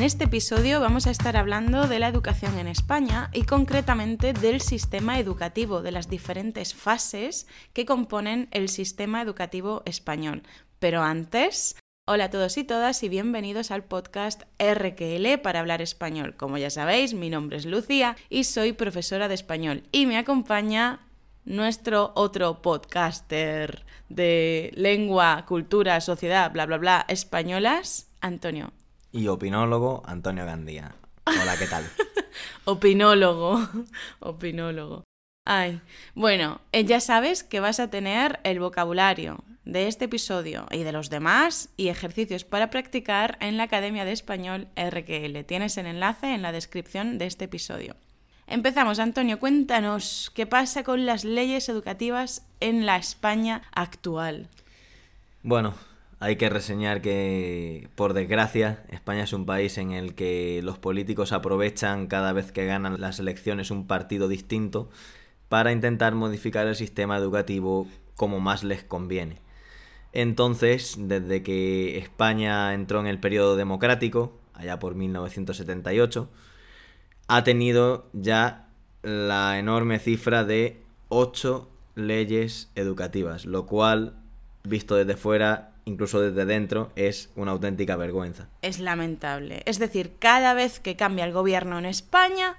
En este episodio vamos a estar hablando de la educación en España y concretamente del sistema educativo, de las diferentes fases que componen el sistema educativo español. Pero antes, Hola a todos y todas y bienvenidos al podcast RQL para hablar español. Como ya sabéis, mi nombre es Lucía y soy profesora de español y me acompaña nuestro otro podcaster de lengua, cultura, sociedad, bla, bla, bla, españolas, Antonio. Y opinólogo, Antonio Gandía. Hola, ¿qué tal? opinólogo, opinólogo. Ay, bueno, eh, ya sabes que vas a tener el vocabulario de este episodio y de los demás y ejercicios para practicar en la Academia de Español RQL. Tienes el enlace en la descripción de este episodio. Empezamos, Antonio, cuéntanos qué pasa con las leyes educativas en la España actual. Bueno, hay que reseñar que, por desgracia, España es un país en el que los políticos aprovechan cada vez que ganan las elecciones un partido distinto para intentar modificar el sistema educativo como más les conviene. Entonces, desde que España entró en el periodo democrático, allá por 1978, ha tenido ya la enorme cifra de ocho leyes educativas, lo cual, visto desde fuera, incluso desde dentro, es una auténtica vergüenza. Es lamentable. Es decir, cada vez que cambia el gobierno en España,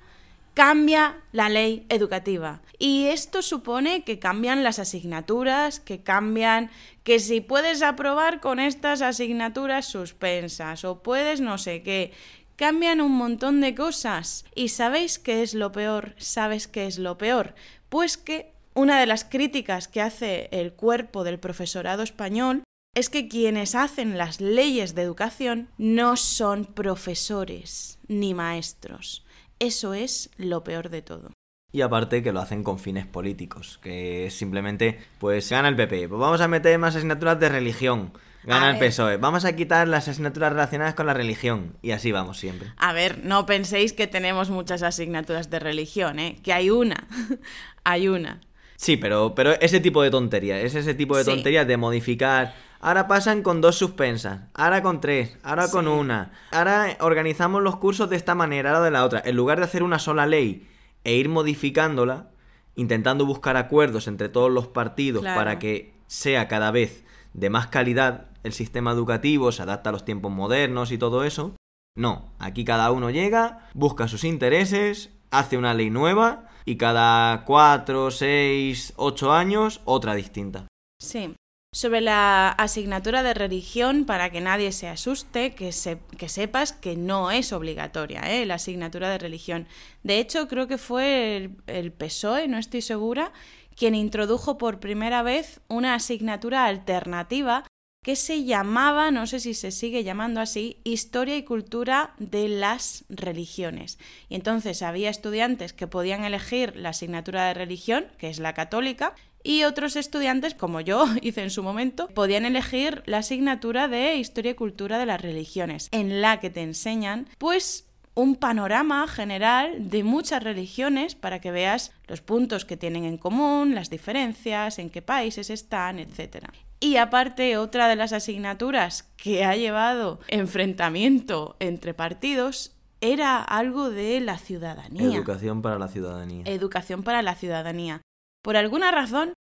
cambia la ley educativa. Y esto supone que cambian las asignaturas, que cambian que si puedes aprobar con estas asignaturas suspensas o puedes no sé qué, cambian un montón de cosas. ¿Y sabéis qué es lo peor? ¿Sabes qué es lo peor? Pues que una de las críticas que hace el cuerpo del profesorado español es que quienes hacen las leyes de educación no son profesores ni maestros. Eso es lo peor de todo. Y aparte que lo hacen con fines políticos, que simplemente, pues gana el PP, pues vamos a meter más asignaturas de religión, Gana el PSOE. Vamos a quitar las asignaturas relacionadas con la religión. Y así vamos siempre. A ver, no penséis que tenemos muchas asignaturas de religión, ¿eh? Que hay una. hay una. Sí, pero, pero ese tipo de tontería. Es ese tipo de tonterías de modificar. Ahora pasan con dos suspensas. Ahora con tres. Ahora con una. Ahora organizamos los cursos de esta manera, ahora de la otra. En lugar de hacer una sola ley e ir modificándola, intentando buscar acuerdos entre todos los partidos para que sea cada vez de más calidad el sistema educativo, se adapta a los tiempos modernos y todo eso. No, aquí cada uno llega, busca sus intereses, hace una ley nueva y cada cuatro, seis, ocho años otra distinta. Sí. Sobre la asignatura de religión, para que nadie se asuste, que, sepas que no es obligatoria ¿eh? la asignatura de religión. De hecho, creo que fue el, el PSOE, no estoy segura, quien introdujo por primera vez una asignatura alternativa que se llamaba, no sé si se sigue llamando así, Historia y Cultura de las Religiones. Y entonces había estudiantes que podían elegir la asignatura de religión, que es la católica, y otros estudiantes, como yo hice en su momento, podían elegir la asignatura de Historia y Cultura de las Religiones, en la que te enseñan, pues, un panorama general de muchas religiones para que veas los puntos que tienen en común, las diferencias, en qué países están, etc. Y aparte, otra de las asignaturas que ha llevado enfrentamiento entre partidos era algo de la ciudadanía. Educación para la ciudadanía. Educación para la ciudadanía. Por alguna razón,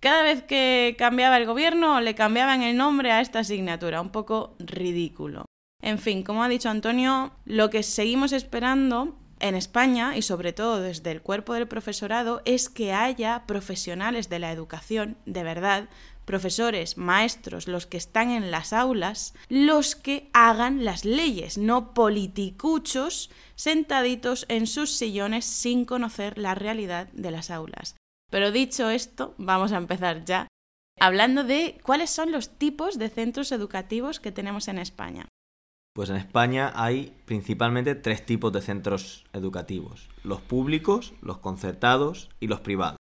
cada vez que cambiaba el gobierno le cambiaban el nombre a esta asignatura, un poco ridículo. En fin, como ha dicho Antonio, lo que seguimos esperando en España y sobre todo desde el cuerpo del profesorado es que haya profesionales de la educación de verdad profesores, maestros, los que están en las aulas, los que hagan las leyes, no politicuchos sentaditos en sus sillones sin conocer la realidad de las aulas. Pero dicho esto, vamos a empezar ya hablando de cuáles son los tipos de centros educativos que tenemos en España. Pues en España hay principalmente tres tipos de centros educativos, los públicos, los concertados y los privados.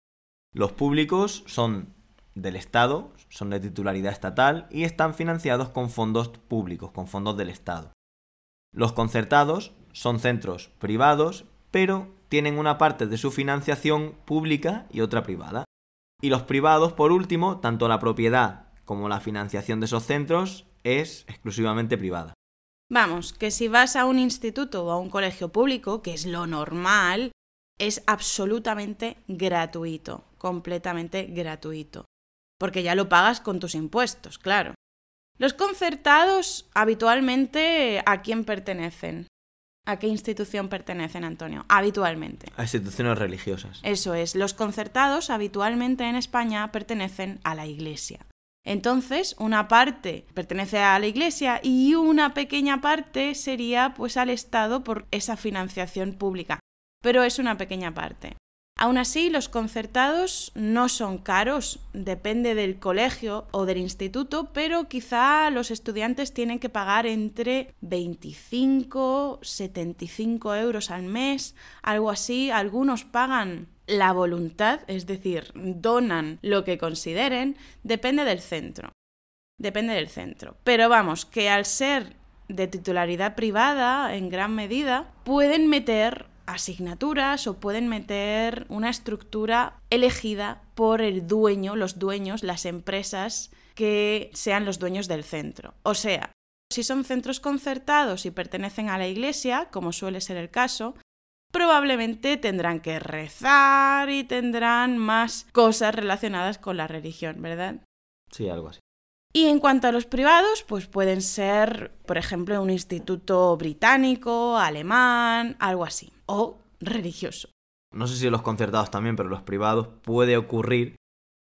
Los públicos son del Estado, son de titularidad estatal y están financiados con fondos públicos, con fondos del Estado. Los concertados son centros privados, pero tienen una parte de su financiación pública y otra privada. Y los privados, por último, tanto la propiedad como la financiación de esos centros es exclusivamente privada. Vamos, que si vas a un instituto o a un colegio público, que es lo normal, es absolutamente gratuito, completamente gratuito, porque ya lo pagas con tus impuestos, claro. Los concertados habitualmente a quién pertenecen? ¿A qué institución pertenecen, Antonio? Habitualmente. A instituciones religiosas. Eso es, los concertados habitualmente en España pertenecen a la Iglesia. Entonces, una parte pertenece a la Iglesia y una pequeña parte sería pues al Estado por esa financiación pública. Pero es una pequeña parte. Aún así, los concertados no son caros, depende del colegio o del instituto, pero quizá los estudiantes tienen que pagar entre 25, 75 euros al mes, algo así. Algunos pagan la voluntad, es decir, donan lo que consideren, depende del centro. Depende del centro. Pero vamos, que al ser de titularidad privada, en gran medida, pueden meter asignaturas o pueden meter una estructura elegida por el dueño, los dueños, las empresas que sean los dueños del centro. O sea, si son centros concertados y pertenecen a la iglesia, como suele ser el caso, probablemente tendrán que rezar y tendrán más cosas relacionadas con la religión, ¿verdad? Sí, algo así. Y en cuanto a los privados, pues pueden ser, por ejemplo, un instituto británico, alemán, algo así, o religioso. No sé si los concertados también, pero los privados puede ocurrir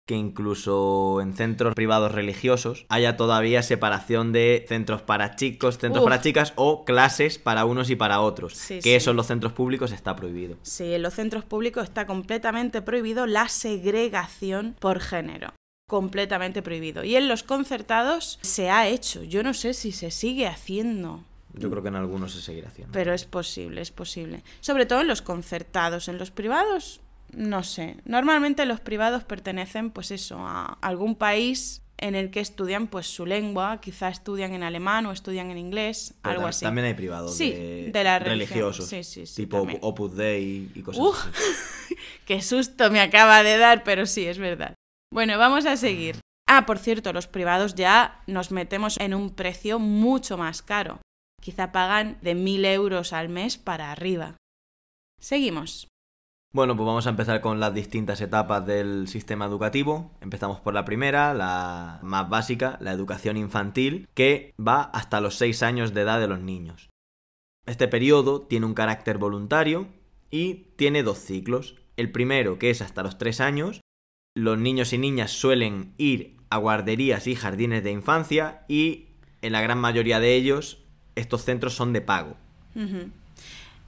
que incluso en centros privados religiosos haya todavía separación de centros para chicos, centros para chicas o clases para unos y para otros. que eso en los centros públicos está prohibido. Sí, en los centros públicos está completamente prohibido la segregación por género. Completamente prohibido. Y en los concertados se ha hecho. Yo no sé si se sigue haciendo. Yo creo que en algunos se seguirá haciendo. Pero es posible, es posible. Sobre todo en los concertados. En los privados no sé. Normalmente los privados pertenecen, pues eso, a algún país en el que estudian pues su lengua, quizá estudian en alemán o estudian en inglés, algo así. También hay privados sí, de, la religiosos, sí, sí, tipo Opus Dei y cosas así. qué susto me acaba de dar, pero sí, es verdad. Bueno, vamos a seguir. Ah, por cierto, los privados ya nos metemos en un precio mucho más caro. Quizá pagan de mil euros al mes para arriba. Seguimos. Bueno, pues vamos a empezar con las distintas etapas del sistema educativo. Empezamos por la primera, la más básica, la educación infantil, que va hasta los 6 años de edad de los niños. Este periodo tiene un carácter voluntario y tiene dos ciclos. El primero, que es hasta los 3 años, los niños y niñas suelen ir a guarderías y jardines de infancia y en la gran mayoría de ellos estos centros son de pago.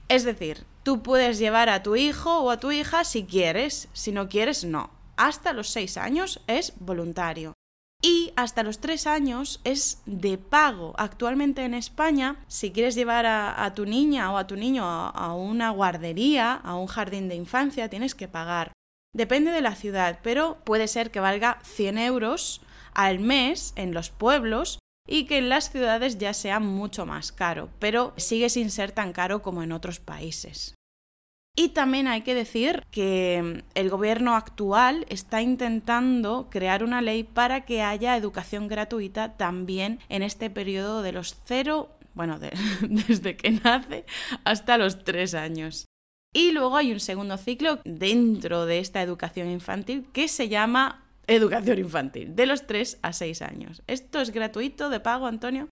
Es decir, tú puedes llevar a tu hijo o a tu hija si quieres, si no quieres, no. Hasta los 6 años es voluntario. Y hasta los 3 años es de pago. Actualmente en España, si quieres llevar a, tu niña o a tu niño a, una guardería, a un jardín de infancia, tienes que pagar. Depende de la ciudad, pero puede ser que valga 100 euros al mes en los pueblos y que en las ciudades ya sea mucho más caro, pero sigue sin ser tan caro como en otros países. Y también hay que decir que el gobierno actual está intentando crear una ley para que haya educación gratuita también en este periodo de los cero, bueno, desde que nace hasta los tres años. Y luego hay un segundo ciclo dentro de esta educación infantil que se llama educación infantil, de los 3 a 6 años. ¿Esto es gratuito, de pago, Antonio?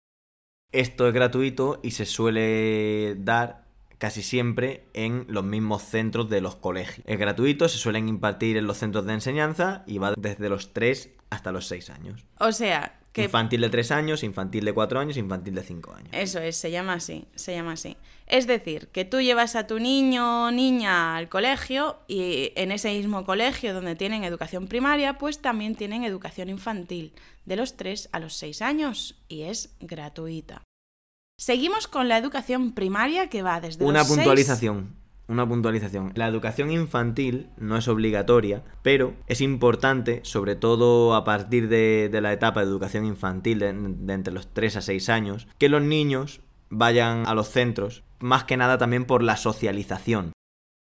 Esto es gratuito y se suele dar casi siempre en los mismos centros de los colegios. Es gratuito, se suelen impartir en los centros de enseñanza y va desde los 3 hasta los 6 años. O sea, Infantil de 3 años, infantil de 4 años, infantil de 5 años. Eso es, se llama así, se llama así. Es decir, que tú llevas a tu niño o niña al colegio y en ese mismo colegio donde tienen educación primaria, pues también tienen educación infantil, de los 3 a los 6 años, y es gratuita. Seguimos con la educación primaria que va desde Una puntualización una puntualización. La educación infantil no es obligatoria, pero es importante, sobre todo a partir de, la etapa de educación infantil, de, entre los 3 a 6 años, que los niños vayan a los centros, más que nada también por la socialización.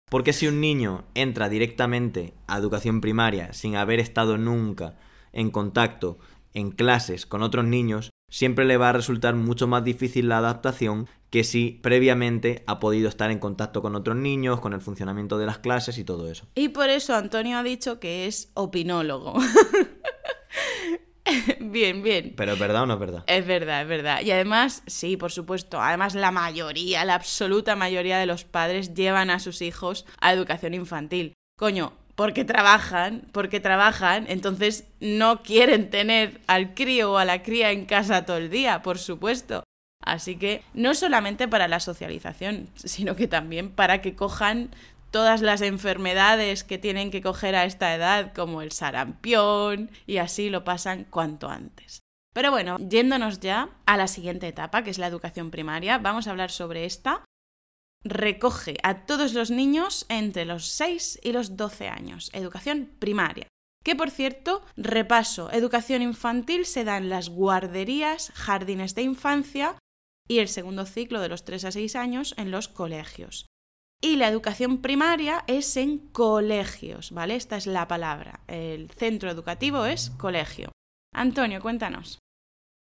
Porque si un niño entra directamente a educación primaria sin haber estado nunca en contacto en clases con otros niños, siempre le va a resultar mucho más difícil la adaptación que si previamente ha podido estar en contacto con otros niños, con el funcionamiento de las clases y todo eso. Y por eso Antonio ha dicho que es opinólogo. bien, bien. Pero es verdad o no es verdad. Es verdad, es verdad. Y además, sí, por supuesto, además la mayoría, la absoluta mayoría de los padres llevan a sus hijos a educación infantil. Coño, porque trabajan, porque trabajan, entonces no quieren tener al crío o a la cría en casa todo el día, por supuesto. Así que no solamente para la socialización, sino que también para que cojan todas las enfermedades que tienen que coger a esta edad, como el sarampión, y así lo pasan cuanto antes. Pero bueno, yéndonos ya a la siguiente etapa, que es la educación primaria, vamos a hablar sobre esta. Recoge a todos los niños entre los 6 y los 12 años, educación primaria. Que por cierto, repaso, educación infantil se da en las guarderías, jardines de infancia y el segundo ciclo de los 3 a 6 años en los colegios. Y la educación primaria es en colegios, ¿vale? Esta es la palabra. El centro educativo es colegio. Antonio, cuéntanos.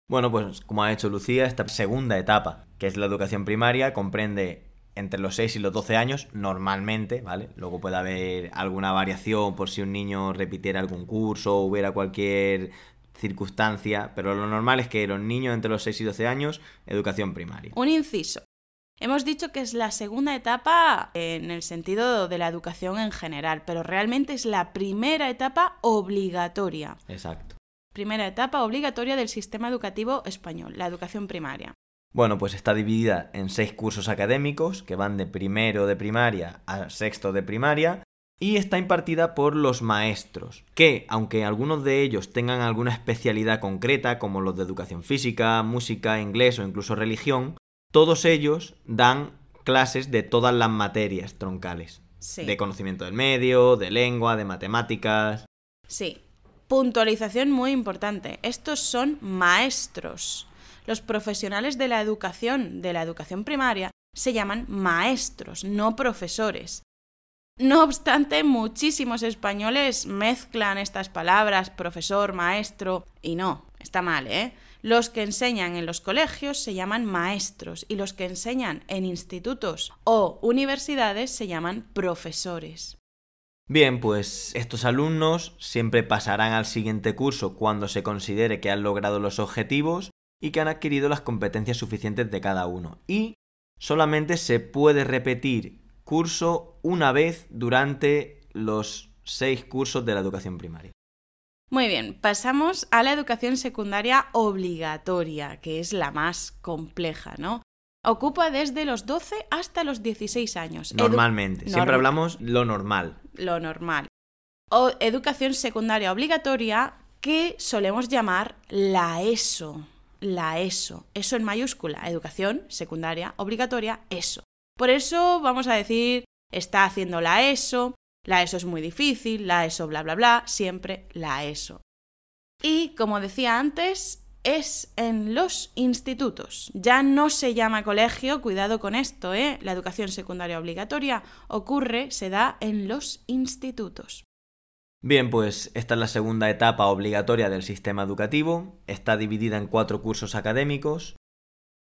Bueno, pues como ha hecho Lucía, esta segunda etapa, que es la educación primaria, comprende entre los 6 y los 12 años, normalmente, ¿vale? Luego puede haber alguna variación por si un niño repitiera algún curso o hubiera cualquier circunstancia, pero lo normal es que los niños entre los 6 y 12 años, educación primaria. Un inciso. Hemos dicho que es la segunda etapa en el sentido de la educación en general, pero realmente es la primera etapa obligatoria. Exacto. Primera etapa obligatoria del sistema educativo español, la educación primaria. Bueno, pues está dividida en seis cursos académicos que van de primero de primaria a sexto de primaria y está impartida por los maestros, que aunque algunos de ellos tengan alguna especialidad concreta como los de educación física, música, inglés o incluso religión, todos ellos dan clases de todas las materias troncales. De conocimiento del medio, de lengua, de matemáticas. Sí. Puntualización muy importante. Estos son maestros. Los profesionales de la educación, de la educación primaria, se llaman maestros, no profesores. No obstante, muchísimos españoles mezclan estas palabras, profesor, maestro, y no, está mal, ¿eh? Los que enseñan en los colegios se llaman maestros y los que enseñan en institutos o universidades se llaman profesores. Bien, pues estos alumnos siempre pasarán al siguiente curso cuando se considere que han logrado los objetivos y que han adquirido las competencias suficientes de cada uno. Y solamente se puede repetir curso una vez durante los seis cursos de la educación primaria. Muy bien, pasamos a la educación secundaria obligatoria, que es la más compleja, ¿no? Ocupa desde los 12 hasta los 16 años. Normalmente, siempre hablamos lo normal. Lo normal. O educación secundaria obligatoria que solemos llamar la ESO. La ESO. ESO en mayúscula. Educación secundaria obligatoria, ESO. Por eso vamos a decir, está haciendo la ESO, la ESO es muy difícil, la ESO bla bla bla, siempre la ESO. Y como decía antes, es en los institutos. Ya no se llama colegio, cuidado con esto, ¿eh? La educación secundaria obligatoria ocurre, se da en los institutos. Bien, pues esta es la segunda etapa obligatoria del sistema educativo. Está dividida en cuatro cursos académicos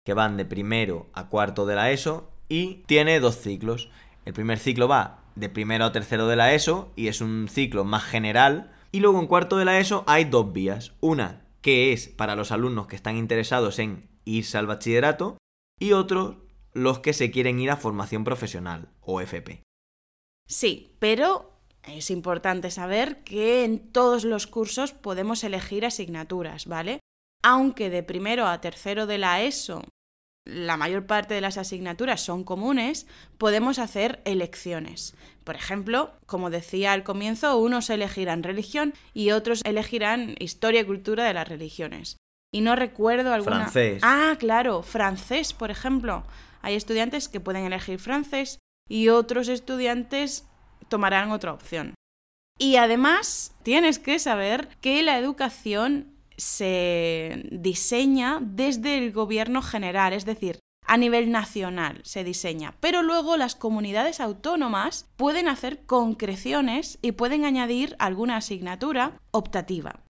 que van de primero a cuarto de la ESO y tiene dos ciclos. El primer ciclo va de primero a tercero de la ESO y es un ciclo más general. Y luego en cuarto de la ESO hay dos vías. Una que es para los alumnos que están interesados en irse al bachillerato y otro los que se quieren ir a formación profesional o FP. Sí, pero es importante saber que en todos los cursos podemos elegir asignaturas, ¿vale? Aunque de primero a tercero de la ESO la mayor parte de las asignaturas son comunes, podemos hacer elecciones. Por ejemplo, como decía al comienzo, unos elegirán religión y otros elegirán historia y cultura de las religiones. Y no recuerdo alguna. Francés. Ah, claro, francés, por ejemplo. Hay estudiantes que pueden elegir francés y otros estudiantes tomarán otra opción. Y además, tienes que saber que la educación se diseña desde el gobierno general, es decir, a nivel nacional se diseña, pero luego las comunidades autónomas pueden hacer concreciones y pueden añadir alguna asignatura optativa.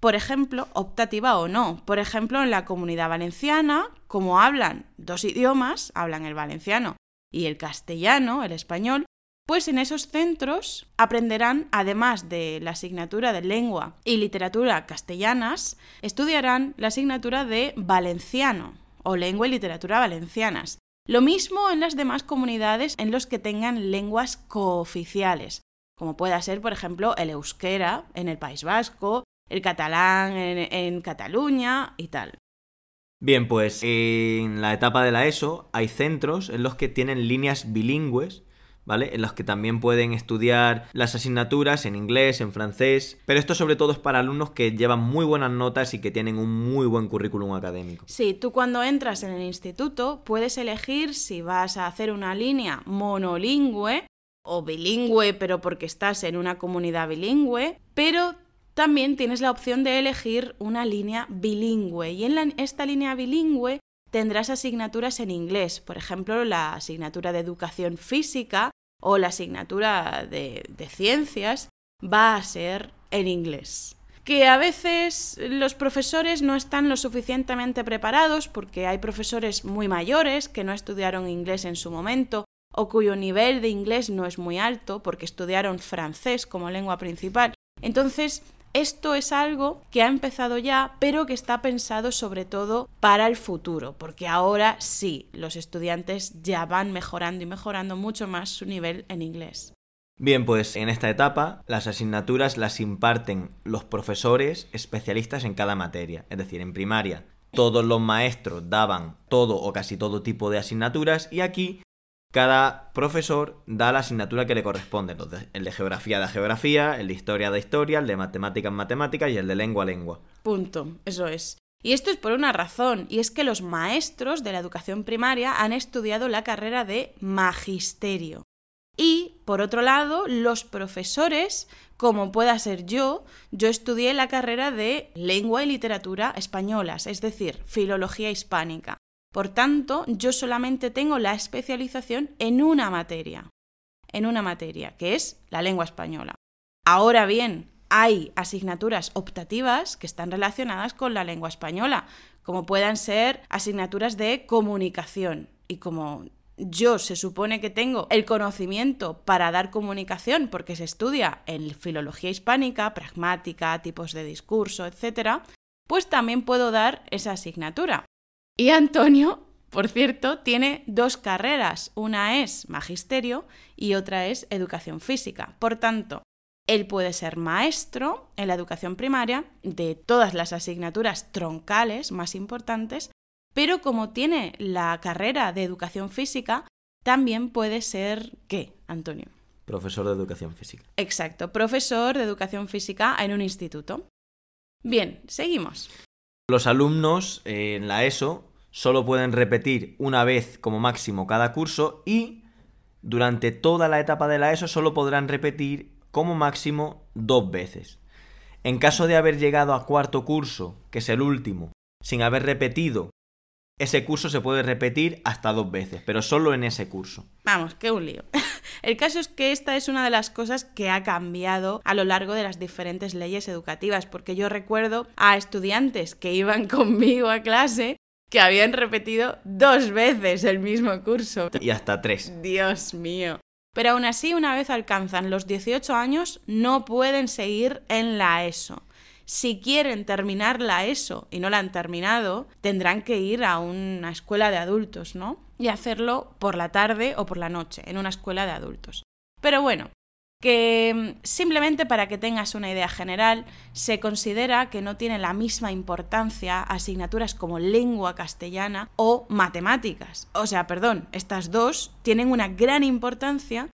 por ejemplo, optativa o no. Por ejemplo, en la comunidad valenciana, como hablan dos idiomas, hablan el valenciano y el castellano, el español, pues en esos centros aprenderán, además de la asignatura de lengua y literatura castellanas, estudiarán la asignatura de valenciano o lengua y literatura valencianas. Lo mismo en las demás comunidades en los que tengan lenguas cooficiales, como pueda ser, por ejemplo, el euskera en el País Vasco, el catalán en, en Cataluña y tal. Bien, pues en la etapa de la ESO hay centros en los que tienen líneas bilingües ¿vale? En los que también pueden estudiar las asignaturas en inglés, en francés, pero esto sobre todo es para alumnos que llevan muy buenas notas y que tienen un muy buen currículum académico. Sí, tú cuando entras en el instituto puedes elegir si vas a hacer una línea monolingüe o bilingüe, pero porque estás en una comunidad bilingüe, pero también tienes la opción de elegir una línea bilingüe y en esta línea bilingüe tendrás asignaturas en inglés, por ejemplo, la asignatura de educación física o la asignatura de, ciencias va a ser en inglés. Que a veces los profesores no están lo suficientemente preparados porque hay profesores muy mayores que no estudiaron inglés en su momento o cuyo nivel de inglés no es muy alto porque estudiaron francés como lengua principal. Entonces, esto es algo que ha empezado ya, pero que está pensado sobre todo para el futuro, porque ahora sí, los estudiantes ya van mejorando y mejorando mucho más su nivel en inglés. Bien, pues en esta etapa las asignaturas las imparten los profesores especialistas en cada materia, es decir, en primaria todos los maestros daban todo o casi todo tipo de asignaturas y aquí cada profesor da la asignatura que le corresponde. el de geografía de geografía, el de historia de historia, el de matemáticas matemáticas y el de lengua lengua. Punto, eso es. Y esto es por una razón, y es que los maestros de la educación primaria han estudiado la carrera de magisterio. Y, por otro lado, los profesores, como pueda ser yo, yo estudié la carrera de lengua y literatura españolas, es decir, filología hispánica. Por tanto, yo solamente tengo la especialización en una materia, en una materia, que es la lengua española. Ahora bien, hay asignaturas optativas que están relacionadas con la lengua española, como puedan ser asignaturas de comunicación. Y como yo se supone que tengo el conocimiento para dar comunicación, porque se estudia en filología hispánica, pragmática, tipos de discurso, etc., pues también puedo dar esa asignatura. Y Antonio, por cierto, tiene dos carreras. Una es magisterio y otra es educación física. Por tanto, él puede ser maestro en la educación primaria de todas las asignaturas troncales más importantes, pero como tiene la carrera de educación física, también puede ser ¿qué, Antonio? Profesor de educación física. Exacto, profesor de educación física en un instituto. Bien, seguimos. Los alumnos en la ESO solo pueden repetir una vez como máximo cada curso y durante toda la etapa de la ESO solo podrán repetir como máximo dos veces. En caso de haber llegado a cuarto curso, que es el último, sin haber repetido, ese curso se puede repetir hasta dos veces, pero solo en ese curso. Vamos, qué un lío. El caso es que esta es una de las cosas que ha cambiado a lo largo de las diferentes leyes educativas, porque yo recuerdo a estudiantes que iban conmigo a clase que habían repetido dos veces el mismo curso. Y hasta tres. Dios mío. Pero aún así, una vez alcanzan los 18 años, no pueden seguir en la ESO. Si quieren terminar la ESO y no la han terminado, tendrán que ir a una escuela de adultos, ¿no? Y hacerlo por la tarde o por la noche, en una escuela de adultos. Pero bueno, que mm, simplemente para que tengas una idea general, se considera que no tiene la misma importancia asignaturas como lengua castellana o matemáticas. O sea, perdón, estas dos tienen una gran importancia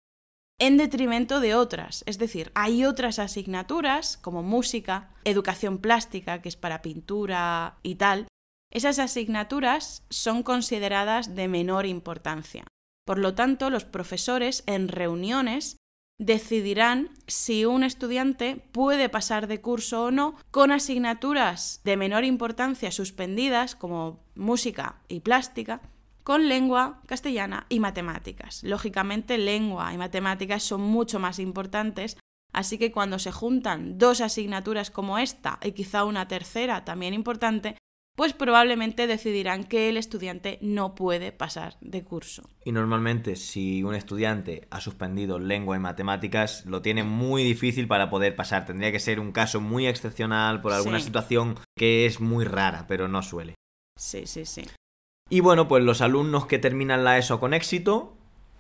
en detrimento de otras. Es decir, hay otras asignaturas como música, educación plástica, que es para pintura y tal. Esas asignaturas son consideradas de menor importancia. Por lo tanto, los profesores en reuniones decidirán si un estudiante puede pasar de curso o no con asignaturas de menor importancia suspendidas como música y plástica con lengua castellana y matemáticas. Lógicamente, lengua y matemáticas son mucho más importantes Así que cuando se juntan dos asignaturas como esta y quizá una tercera también importante, pues probablemente decidirán que el estudiante no puede pasar de curso. Y normalmente si un estudiante ha suspendido lengua y matemáticas, lo tiene muy difícil para poder pasar. Tendría que ser un caso muy excepcional por alguna Sí. situación que es muy rara, pero no suele. Sí, sí, sí. Y bueno, pues los alumnos que terminan la ESO con éxito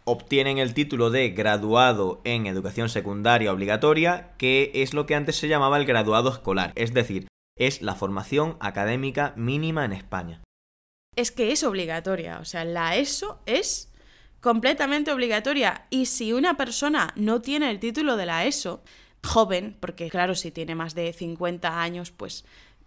obtienen el título de graduado en educación secundaria obligatoria, que es lo que antes se llamaba el graduado escolar, es decir, es la formación académica mínima en España. Es que es obligatoria, o sea, la ESO es completamente obligatoria y si una persona no tiene el título de la ESO, joven, porque claro, si tiene más de 50 años, pues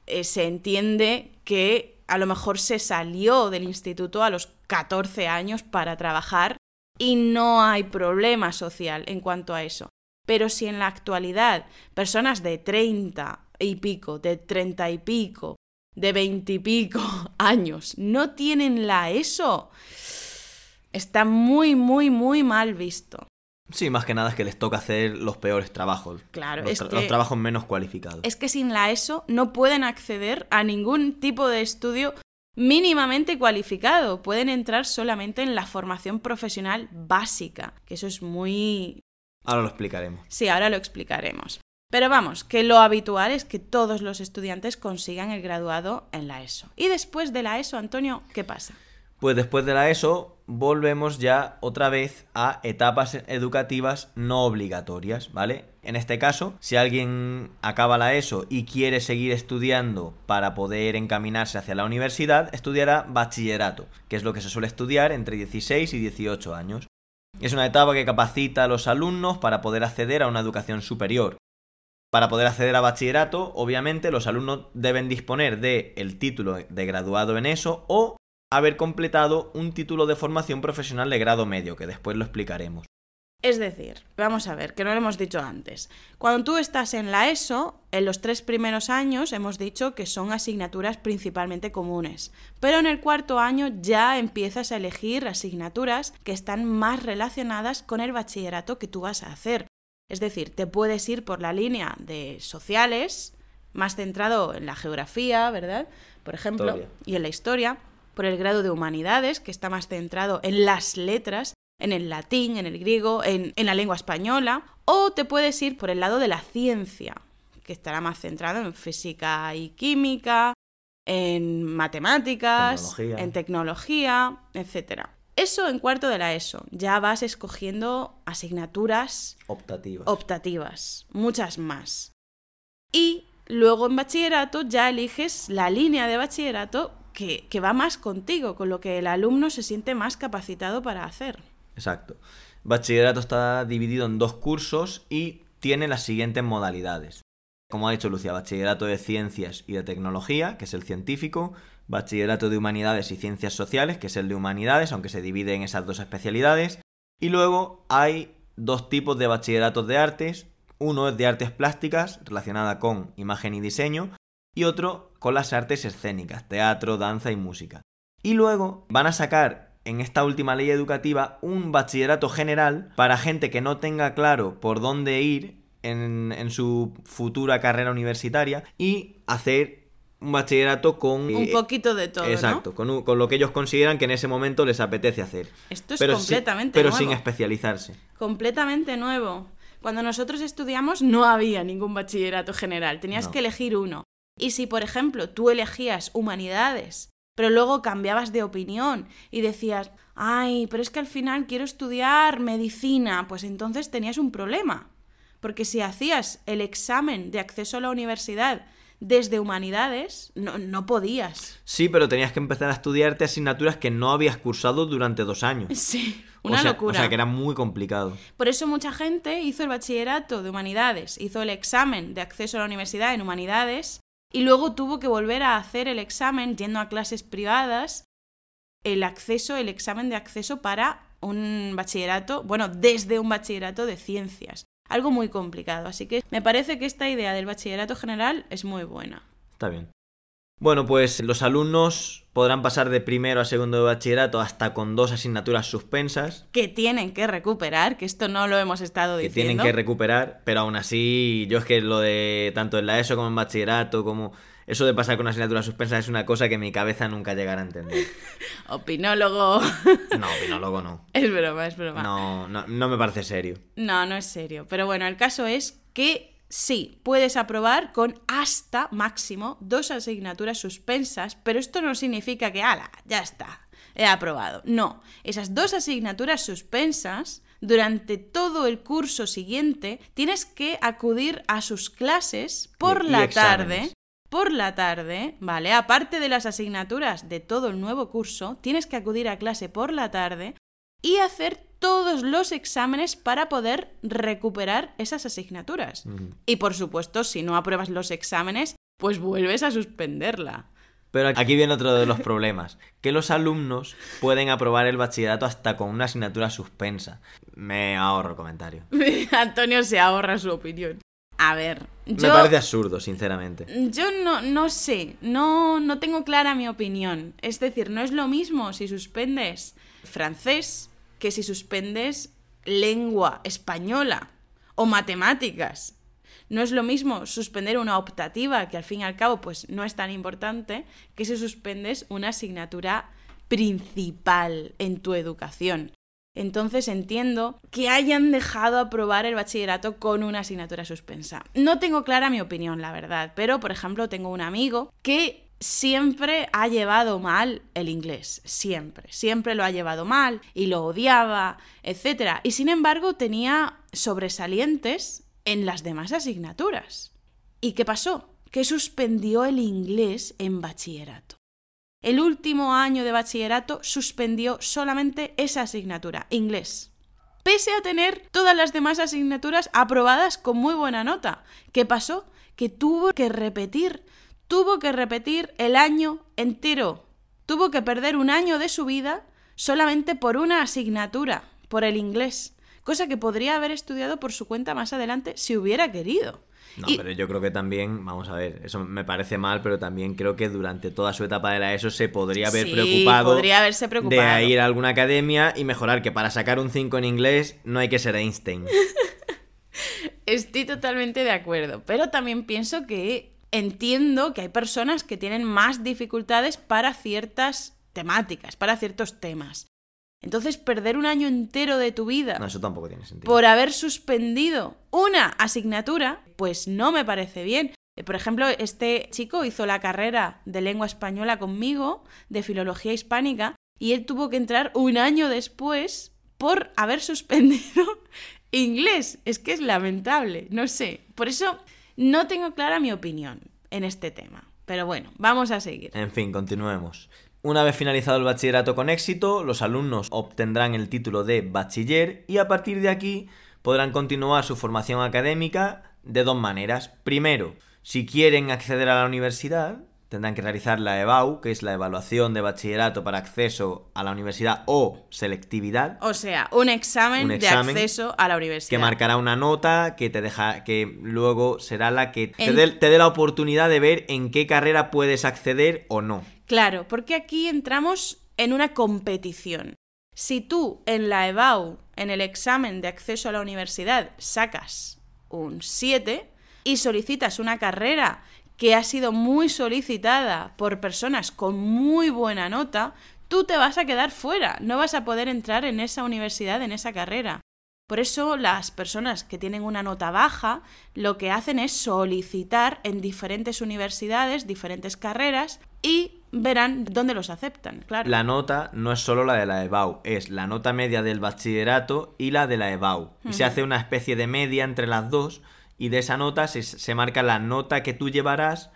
eh, se entiende que a lo mejor se salió del instituto a los 14 años para trabajar y no hay problema social en cuanto a eso. Pero si en la actualidad personas de 30 y pico, de 30 y pico, de 20 y pico años no tienen la ESO, está muy, muy, muy mal visto. Sí, más que nada es que les toca hacer los peores trabajos. Claro, los, es tra- que- los trabajos menos cualificados. Es que sin la ESO no pueden acceder a ningún tipo de estudio mínimamente cualificado. Pueden entrar solamente en la formación profesional básica, que eso es muy Ahora lo explicaremos. Sí, ahora lo explicaremos. Pero vamos, que lo habitual es que todos los estudiantes consigan el graduado en la ESO. Y después de la ESO, Antonio, ¿qué pasa? Pues después de la ESO volvemos ya otra vez a etapas educativas no obligatorias, ¿vale? En este caso, si alguien acaba la ESO y quiere seguir estudiando para poder encaminarse hacia la universidad, estudiará bachillerato, que es lo que se suele estudiar entre 16 y 18 años. Es una etapa que capacita a los alumnos para poder acceder a una educación superior. Para poder acceder a bachillerato, obviamente los alumnos deben disponer de el título de graduado en eso o haber completado un título de formación profesional de grado medio, que después lo explicaremos. Es decir, vamos a ver, que no lo hemos dicho antes. Cuando tú estás en la ESO, en los tres primeros años hemos dicho que son asignaturas principalmente comunes, pero en el cuarto año ya empiezas a elegir asignaturas que están más relacionadas con el bachillerato que tú vas a hacer. Es decir, te puedes ir por la línea de sociales, más centrado en la geografía, ¿verdad? Por ejemplo, Historia. y en la historia, por el grado de humanidades, que está más centrado en las letras, en el latín, en el griego, en, en la lengua española, o te puedes ir por el lado de la ciencia, que estará más centrado en física y química, en matemáticas, Tecnología. en tecnología, etc. Eso en cuarto de la ESO. Ya vas escogiendo asignaturas Optativas. optativas, muchas más. Y luego en bachillerato ya eliges la línea de bachillerato que, va más contigo, con lo que el alumno se siente más capacitado para hacer. Exacto. Bachillerato está dividido en dos cursos y tiene las siguientes modalidades. Como ha dicho Lucia, bachillerato de ciencias y de tecnología, que es el científico, bachillerato de humanidades y ciencias sociales, que es el de humanidades, aunque se divide en esas dos especialidades. Y luego hay dos tipos de bachilleratos de artes. Uno es de artes plásticas, relacionada con imagen y diseño, y otro con las artes escénicas, teatro, danza y música. Y luego van a sacar en esta última ley educativa un bachillerato general para gente que no tenga claro por dónde ir en, en su futura carrera universitaria y hacer un bachillerato con... Un eh, poquito de todo, ¿no? Exacto, con, con lo que ellos consideran que en ese momento les apetece hacer. Esto es sí- completamente pero nuevo. sin especializarse. Completamente nuevo. Cuando nosotros estudiamos no había ningún bachillerato general, tenías No. que elegir uno. Y si, por ejemplo, tú elegías humanidades, pero luego cambiabas de opinión y decías, ay, pero es que al final quiero estudiar medicina, pues entonces tenías un problema. Porque si hacías el examen de acceso a la universidad desde humanidades, no, no podías. Sí, pero tenías que empezar a estudiarte asignaturas que no habías cursado durante dos años. Sí, O una sea- locura. O sea que era muy complicado. Por eso mucha gente hizo el bachillerato de humanidades, hizo el examen de acceso a la universidad en humanidades y luego tuvo que volver a hacer el examen yendo a clases privadas, el acceso, el examen de acceso para un bachillerato, bueno, desde un bachillerato de ciencias. Algo muy complicado, así que me parece que esta idea del bachillerato general es muy buena. Está bien. Bueno, pues los alumnos podrán pasar de primero a segundo de bachillerato hasta con dos asignaturas suspensas. Que tienen que recuperar, que esto no lo hemos estado Que diciendo. tienen que recuperar, pero aún así, yo es que lo de tanto en la ESO como en bachillerato, como eso de pasar con una asignatura suspensa es una cosa que mi cabeza nunca llegará a entender. Opinólogo. No, opinólogo no. es broma, es broma. No, no, no me parece serio. No, no es serio. Pero bueno, el caso es que sí, puedes aprobar con hasta máximo dos asignaturas suspensas, pero esto no significa que, ala, ya está, he aprobado. No, esas dos asignaturas suspensas, durante todo el curso siguiente, tienes que acudir a sus clases por Y- la tarde. Por la tarde, ¿vale? Aparte de las asignaturas de todo el nuevo curso, tienes que acudir a clase por la tarde y hacer todos los exámenes para poder recuperar esas asignaturas. Y por supuesto, si no apruebas los exámenes, pues vuelves a suspenderla. Pero aquí viene otro de los problemas, que los alumnos pueden aprobar el bachillerato hasta con una asignatura suspensa. Me ahorro el comentario. Antonio se ahorra su opinión. A ver, yo, Me parece absurdo, sinceramente. yo no, no sé, no, no tengo clara mi opinión. Es decir, no es lo mismo si suspendes francés que si suspendes lengua española o matemáticas. No es lo mismo suspender una optativa, que al fin y al cabo pues no es tan importante, que si suspendes una asignatura principal en tu educación. Entonces entiendo que hayan dejado aprobar el bachillerato con una asignatura suspensa. No tengo clara mi opinión, la verdad, pero por ejemplo tengo un amigo que siempre ha llevado mal el inglés, siempre, siempre lo ha llevado mal y lo odiaba, etc. Y sin embargo tenía sobresalientes en las demás asignaturas. ¿Y qué pasó? Que suspendió el inglés en bachillerato. El último año de bachillerato suspendió solamente esa asignatura, inglés. Pese a tener todas las demás asignaturas aprobadas con muy buena nota. ¿Qué pasó? Que tuvo que repetir, tuvo que repetir el año entero. Tuvo que perder un año de su vida solamente por una asignatura, por el inglés. Cosa que podría haber estudiado por su cuenta más adelante si hubiera querido. No, Y- pero yo creo que también, vamos a ver, eso me parece mal, pero también creo que durante toda su etapa de la ESO se podría haber Sí, preocupado podría haberse preocupado. de ir a alguna academia y mejorar, que para sacar un 5 en inglés no hay que ser Einstein. Estoy totalmente de acuerdo, pero también pienso que entiendo que hay personas que tienen más dificultades para ciertas temáticas, para ciertos temas. Entonces, perder un año entero de tu vida No, eso tampoco tiene sentido. por haber suspendido una asignatura, pues no me parece bien. Eh, Por ejemplo, este chico hizo la carrera de lengua española conmigo, de filología hispánica, y él tuvo que entrar un año después por haber suspendido inglés. Es que es lamentable, no sé. Por eso no tengo clara mi opinión en este tema. Pero bueno, vamos a seguir. En fin, continuemos. Una vez finalizado el bachillerato con éxito, los alumnos obtendrán el título de bachiller y a partir de aquí podrán continuar su formación académica de dos maneras. Primero, si quieren acceder a la universidad, tendrán que realizar la EBAU, que es la evaluación de bachillerato para acceso a la universidad o selectividad, O sea, un examen, Un de acceso a la universidad. que marcará una nota que te deja que luego será la que te En- dé, te dé la oportunidad de ver en qué carrera puedes acceder o no. Claro, porque aquí entramos en una competición. Si tú en la EBAU, en el examen de acceso a la universidad, sacas un 7 y solicitas una carrera que ha sido muy solicitada por personas con muy buena nota, tú te vas a quedar fuera, no vas a poder entrar en esa universidad, en esa carrera. Por eso las personas que tienen una nota baja lo que hacen es solicitar en diferentes universidades, diferentes carreras y verán dónde los aceptan, claro. La nota no es solo la de la EBAU, es la nota media del bachillerato y la de la EBAU. Y se hace una especie de media entre las dos y de esa nota se, se marca la nota que tú llevarás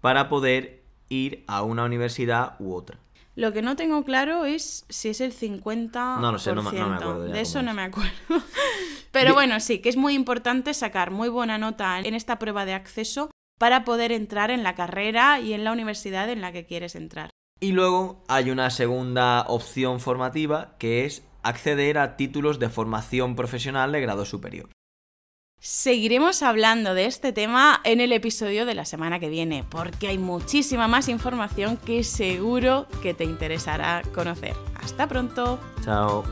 para poder ir a una universidad u otra. Lo que no tengo claro es si es el 50%. No lo sé, no me- no me acuerdo De eso no me acuerdo. Pero bueno, sí, que es muy importante sacar muy buena nota en esta prueba de acceso para poder entrar en la carrera y en la universidad en la que quieres entrar. Y luego hay una segunda opción formativa que es acceder a títulos de formación profesional de grado superior. Seguiremos hablando de este tema en el episodio de la semana que viene, porque hay muchísima más información que seguro que te interesará conocer. Hasta pronto. Chao.